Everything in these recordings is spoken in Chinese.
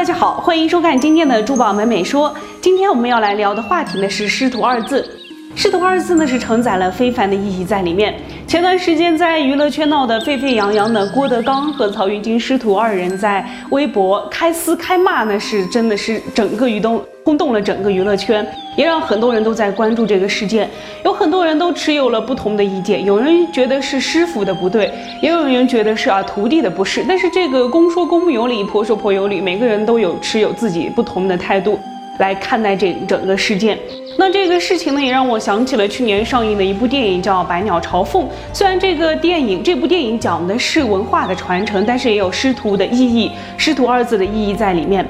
大家好，欢迎收看今天的珠宝美美说。今天我们要来聊的话题呢是师徒二字。师徒二字呢是承载了非凡的意义在里面。前段时间在娱乐圈闹得沸沸扬扬的郭德纲和曹云金师徒二人在微博开撕开骂呢，是真的是整个娱动轰动了整个娱乐圈，也让很多人都在关注这个事件。有很多人都持有了不同的意见，有人觉得是师傅的不对，也有人觉得是啊徒弟的不是。但是这个公说公有理，婆说婆有理，每个人都有持有自己不同的态度来看待这整个事件。那这个事情呢，也让我想起了去年上映的一部电影，叫《百鸟朝凤》。虽然这个电影这部电影讲的是文化的传承，但是也有师徒的意义，师徒二字的意义在里面。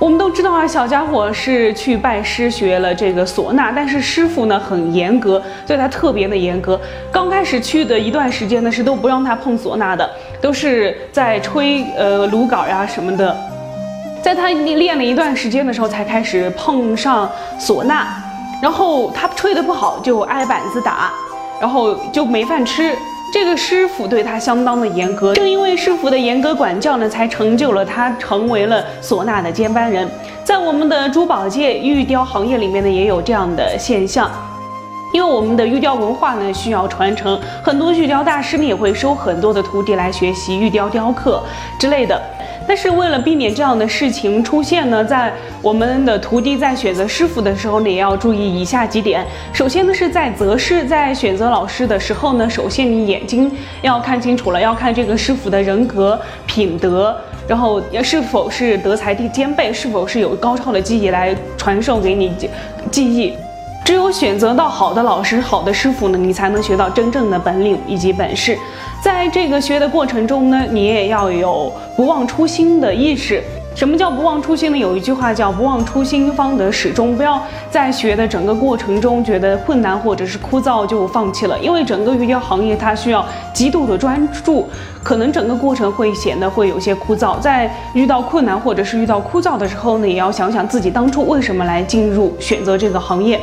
我们都知道啊，小家伙是去拜师学了这个唢呐，但是师傅呢很严格，对他特别的严格。刚开始去的一段时间呢，是都不让他碰唢呐的，都是在吹呃芦杆呀什么的。在他练了一段时间的时候，才开始碰上唢呐。然后他吹得不好就挨板子打，然后就没饭吃。这个师傅对他相当的严格，正因为师傅的严格管教呢，才成就了他成为了唢呐的接班人。在我们的珠宝界、玉雕行业里面呢，也有这样的现象。因为我们的玉雕文化呢需要传承，很多玉雕大师呢也会收很多的徒弟来学习玉雕雕刻之类的。但是为了避免这样的事情出现呢，在我们的徒弟在选择师傅的时候呢，也要注意以下几点。首先呢，是在择师，在选择老师的时候呢，首先你眼睛要看清楚了，要看这个师傅的人格品德，然后是否是德才兼备，是否是有高超的技艺来传授给你技艺。只有选择到好的老师、好的师傅呢，你才能学到真正的本领以及本事。在这个学的过程中呢，你也要有不忘初心的意识。什么叫不忘初心呢？有一句话叫“不忘初心，方得始终”。不要在学的整个过程中觉得困难或者是枯燥就放弃了，因为整个玉雕行业它需要极度的专注，可能整个过程会显得会有些枯燥。在遇到困难或者是遇到枯燥的时候呢，也要想想自己当初为什么来进入选择这个行业。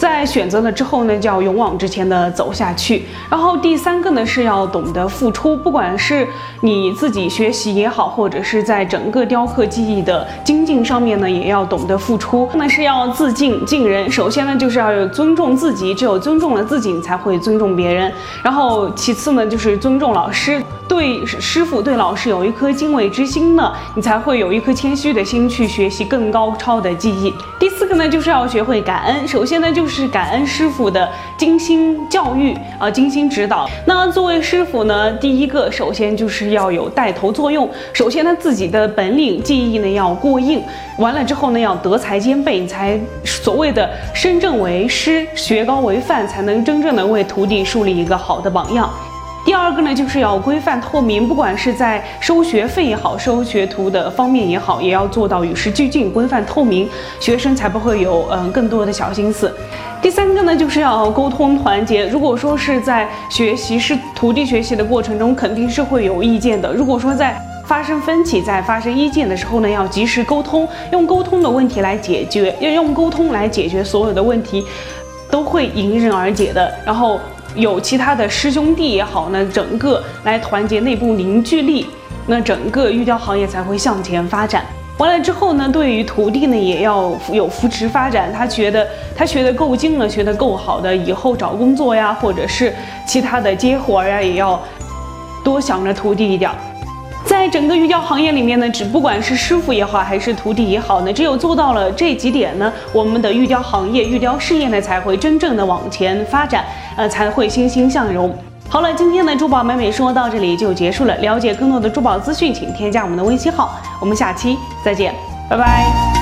在选择了之后呢，就要勇往直前的走下去。然后第三个呢，是要懂得付出，不管是你自己学习也好，或者是在整个雕刻技艺的精进上面呢，也要懂得付出。那是要自敬敬人。首先呢，就是要有尊重自己，只有尊重了自己，你才会尊重别人。然后其次呢，就是尊重老师。对师傅、对老师有一颗敬畏之心呢，你才会有一颗谦虚的心去学习更高超的技艺。第四个呢，就是要学会感恩。首先呢，就是感恩师傅的精心教育啊，精心指导。那作为师傅呢，第一个首先就是要有带头作用。首先呢，自己的本领技艺呢要过硬，完了之后呢，要德才兼备，你才所谓的身正为师，学高为范，才能真正的为徒弟树立一个好的榜样。第二个呢，就是要规范透明，不管是在收学费也好，收学徒的方面也好，也要做到与时俱进、规范透明，学生才不会有嗯更多的小心思。第三个呢，就是要沟通团结。如果说是在学习是徒弟学习的过程中，肯定是会有意见的。如果说在发生分歧、在发生意见的时候呢，要及时沟通，用沟通的问题来解决，要用沟通来解决所有的问题，都会迎刃而解的。然后。有其他的师兄弟也好呢，整个来团结内部凝聚力，那整个玉雕行业才会向前发展。完了之后呢，对于徒弟呢也要有扶持发展。他觉得他学的够精了，学的够好的，以后找工作呀，或者是其他的接活呀，也要多想着徒弟一点。在整个玉雕行业里面呢，只不管是师傅也好，还是徒弟也好呢，只有做到了这几点呢，我们的玉雕行业、玉雕事业呢才会真正的往前发展，呃，才会欣欣向荣。好了，今天的珠宝美美说到这里就结束了。了解更多的珠宝资讯，请添加我们的微信号。我们下期再见，拜拜。